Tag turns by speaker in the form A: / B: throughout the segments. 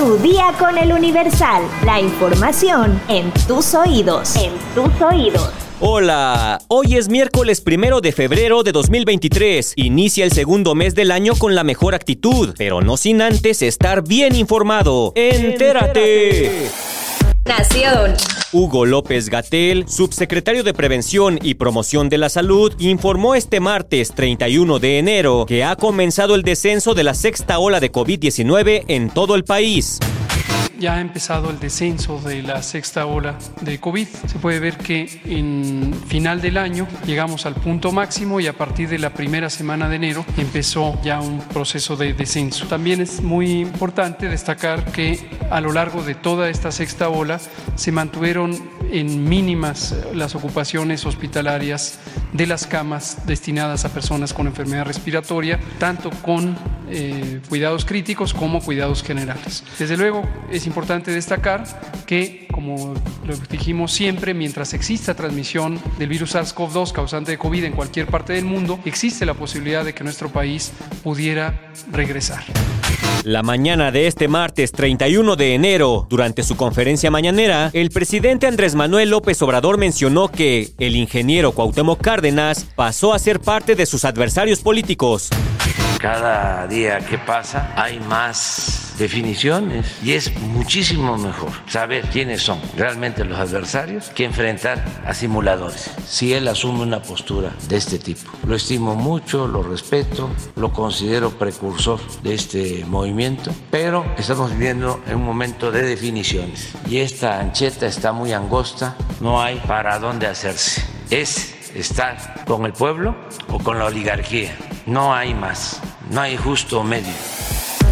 A: Tu día con el Universal. La información en tus oídos. En tus oídos.
B: Hola, hoy es miércoles primero de febrero de 2023. Inicia el segundo mes del año con la mejor actitud, pero no sin antes estar bien informado. ¡Entérate!
A: Nación.
B: Hugo López Gatel, subsecretario de Prevención y Promoción de la Salud, informó este martes 31 de enero que ha comenzado el descenso de la sexta ola de COVID-19 en todo el país
C: ya ha empezado el descenso de la sexta ola de COVID. Se puede ver que en final del año llegamos al punto máximo y a partir de la primera semana de enero empezó ya un proceso de descenso. También es muy importante destacar que a lo largo de toda esta sexta ola se mantuvieron en mínimas las ocupaciones hospitalarias de las camas destinadas a personas con enfermedad respiratoria, tanto con eh, cuidados críticos como cuidados generales. Desde luego es importante destacar que, como lo dijimos siempre, mientras exista transmisión del virus SARS-CoV-2 causante de COVID en cualquier parte del mundo, existe la posibilidad de que nuestro país pudiera regresar.
B: La mañana de este martes 31 de enero, durante su conferencia mañanera, el presidente Andrés Manuel López Obrador mencionó que el ingeniero Cuauhtémoc Cárdenas pasó a ser parte de sus adversarios políticos.
D: Cada día que pasa hay más definiciones y es muchísimo mejor saber quiénes son realmente los adversarios que enfrentar a simuladores. Si él asume una postura de este tipo, lo estimo mucho, lo respeto, lo considero precursor de este movimiento, pero estamos viviendo en un momento de definiciones y esta ancheta está muy angosta, no hay para dónde hacerse. Es estar con el pueblo o con la oligarquía. No hay más, no hay justo medio.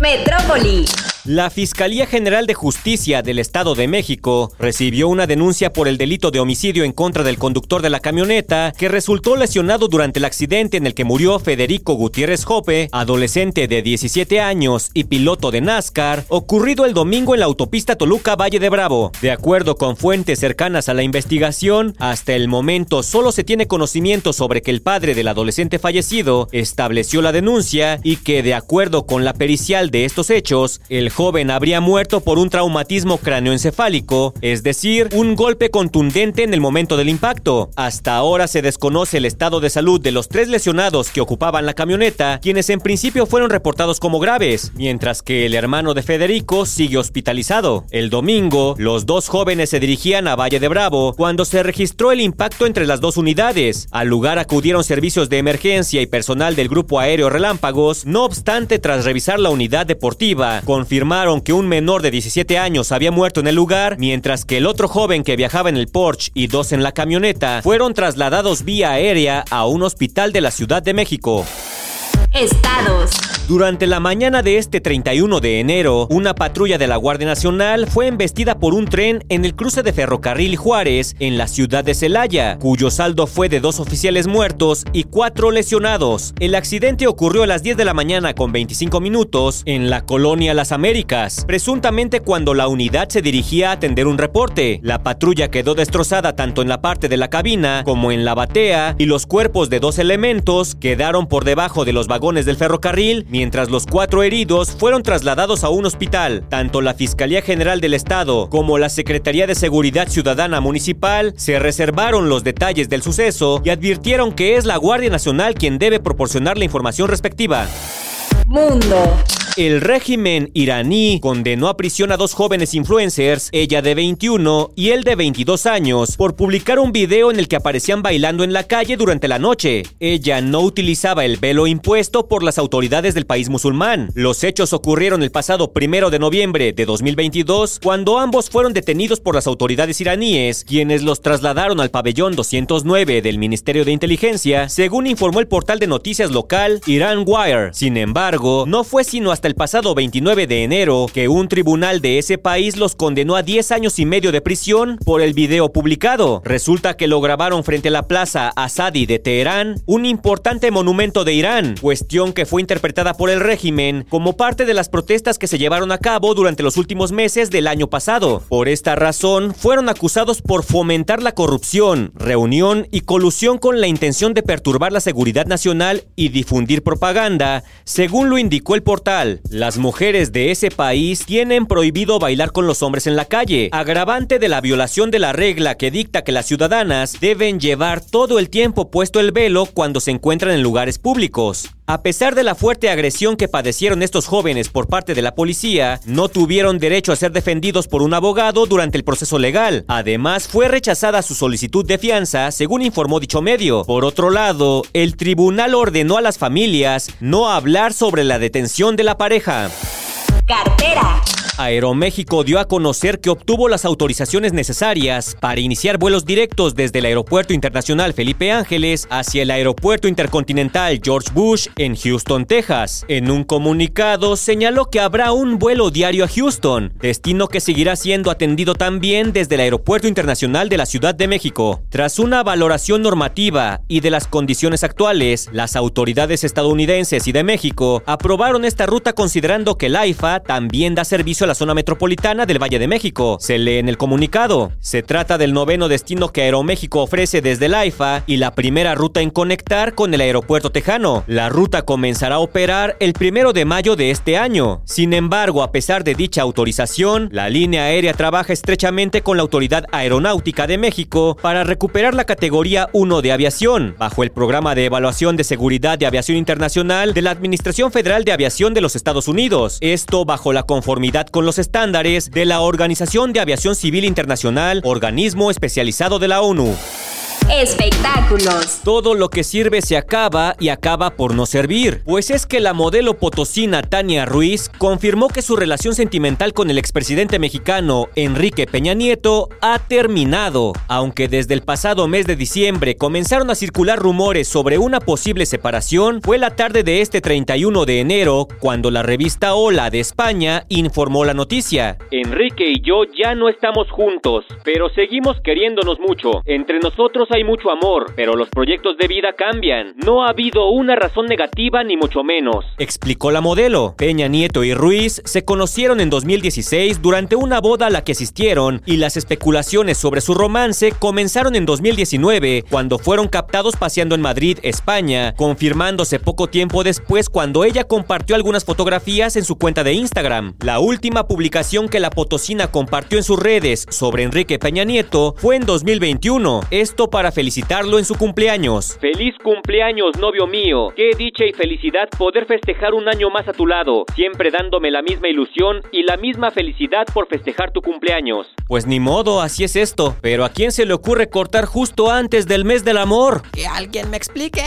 A: Metrópoli.
B: La Fiscalía General de Justicia del Estado de México recibió una denuncia por el delito de homicidio en contra del conductor de la camioneta que resultó lesionado durante el accidente en el que murió Federico Gutiérrez Jope, adolescente de 17 años y piloto de NASCAR, ocurrido el domingo en la autopista Toluca Valle de Bravo. De acuerdo con fuentes cercanas a la investigación, hasta el momento solo se tiene conocimiento sobre que el padre del adolescente fallecido estableció la denuncia y que de acuerdo con la pericial de estos hechos, el joven habría muerto por un traumatismo cráneoencefálico, es decir, un golpe contundente en el momento del impacto. Hasta ahora se desconoce el estado de salud de los tres lesionados que ocupaban la camioneta, quienes en principio fueron reportados como graves, mientras que el hermano de Federico sigue hospitalizado. El domingo, los dos jóvenes se dirigían a Valle de Bravo cuando se registró el impacto entre las dos unidades. Al lugar acudieron servicios de emergencia y personal del Grupo Aéreo Relámpagos, no obstante, tras revisar la unidad deportiva, confirmó que un menor de 17 años había muerto en el lugar, mientras que el otro joven que viajaba en el Porsche y dos en la camioneta fueron trasladados vía aérea a un hospital de la Ciudad de México.
A: Estados.
B: Durante la mañana de este 31 de enero, una patrulla de la Guardia Nacional fue embestida por un tren en el cruce de ferrocarril Juárez en la ciudad de Celaya, cuyo saldo fue de dos oficiales muertos y cuatro lesionados. El accidente ocurrió a las 10 de la mañana con 25 minutos en la colonia Las Américas, presuntamente cuando la unidad se dirigía a atender un reporte. La patrulla quedó destrozada tanto en la parte de la cabina como en la batea y los cuerpos de dos elementos quedaron por debajo de los vagones del ferrocarril mientras los cuatro heridos fueron trasladados a un hospital. Tanto la Fiscalía General del Estado como la Secretaría de Seguridad Ciudadana Municipal se reservaron los detalles del suceso y advirtieron que es la Guardia Nacional quien debe proporcionar la información respectiva.
A: Mundo.
B: El régimen iraní condenó a prisión a dos jóvenes influencers, ella de 21 y él de 22 años, por publicar un video en el que aparecían bailando en la calle durante la noche. Ella no utilizaba el velo impuesto por las autoridades del país musulmán. Los hechos ocurrieron el pasado primero de noviembre de 2022, cuando ambos fueron detenidos por las autoridades iraníes, quienes los trasladaron al pabellón 209 del Ministerio de Inteligencia, según informó el portal de noticias local Iran Wire. Sin embargo, no fue sino hasta el pasado 29 de enero que un tribunal de ese país los condenó a 10 años y medio de prisión por el video publicado. Resulta que lo grabaron frente a la plaza Asadi de Teherán, un importante monumento de Irán, cuestión que fue interpretada por el régimen como parte de las protestas que se llevaron a cabo durante los últimos meses del año pasado. Por esta razón, fueron acusados por fomentar la corrupción, reunión y colusión con la intención de perturbar la seguridad nacional y difundir propaganda, según lo indicó el portal. Las mujeres de ese país tienen prohibido bailar con los hombres en la calle, agravante de la violación de la regla que dicta que las ciudadanas deben llevar todo el tiempo puesto el velo cuando se encuentran en lugares públicos. A pesar de la fuerte agresión que padecieron estos jóvenes por parte de la policía, no tuvieron derecho a ser defendidos por un abogado durante el proceso legal. Además, fue rechazada su solicitud de fianza, según informó dicho medio. Por otro lado, el tribunal ordenó a las familias no hablar sobre la detención de la pareja pareja.
A: Cartera.
B: Aeroméxico dio a conocer que obtuvo las autorizaciones necesarias para iniciar vuelos directos desde el Aeropuerto Internacional Felipe Ángeles hacia el Aeropuerto Intercontinental George Bush en Houston, Texas. En un comunicado señaló que habrá un vuelo diario a Houston, destino que seguirá siendo atendido también desde el Aeropuerto Internacional de la Ciudad de México. Tras una valoración normativa y de las condiciones actuales, las autoridades estadounidenses y de México aprobaron esta ruta considerando que el también da servicio a la zona metropolitana del Valle de México. Se lee en el comunicado. Se trata del noveno destino que Aeroméxico ofrece desde el AIFA y la primera ruta en conectar con el aeropuerto tejano. La ruta comenzará a operar el primero de mayo de este año. Sin embargo, a pesar de dicha autorización, la línea aérea trabaja estrechamente con la Autoridad Aeronáutica de México para recuperar la categoría 1 de aviación, bajo el programa de evaluación de seguridad de aviación internacional de la Administración Federal de Aviación de los Estados Unidos. Esto bajo la conformidad con los estándares de la Organización de Aviación Civil Internacional, organismo especializado de la ONU.
A: Espectáculos.
B: Todo lo que sirve se acaba y acaba por no servir. Pues es que la modelo potosina Tania Ruiz confirmó que su relación sentimental con el expresidente mexicano Enrique Peña Nieto ha terminado. Aunque desde el pasado mes de diciembre comenzaron a circular rumores sobre una posible separación, fue la tarde de este 31 de enero cuando la revista Hola de España informó la noticia. Enrique y yo ya no estamos juntos, pero seguimos queriéndonos mucho. Entre nosotros hay mucho amor, pero los proyectos de vida cambian. No ha habido una razón negativa ni mucho menos. Explicó la modelo. Peña Nieto y Ruiz se conocieron en 2016 durante una boda a la que asistieron y las especulaciones sobre su romance comenzaron en 2019 cuando fueron captados paseando en Madrid, España, confirmándose poco tiempo después cuando ella compartió algunas fotografías en su cuenta de Instagram. La última publicación que la potosina compartió en sus redes sobre Enrique Peña Nieto fue en 2021. Esto para felicitarlo en su cumpleaños. Feliz cumpleaños, novio mío. Qué dicha y felicidad poder festejar un año más a tu lado, siempre dándome la misma ilusión y la misma felicidad por festejar tu cumpleaños. Pues ni modo, así es esto. Pero ¿a quién se le ocurre cortar justo antes del mes del amor?
E: Que alguien me explique.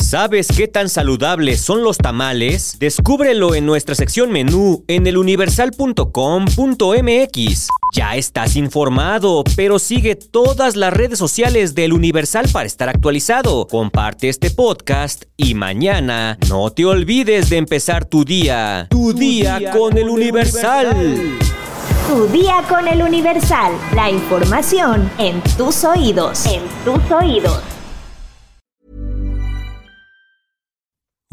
B: ¿Sabes qué tan saludables son los tamales? Descúbrelo en nuestra sección menú en eluniversal.com.mx. Ya estás informado, pero sigue todas las redes sociales del Universal para estar actualizado. Comparte este podcast y mañana no te olvides de empezar tu día. Tu, día, con, el Universal.
A: Tu día con el Universal. La información en tus oídos. En tus oídos.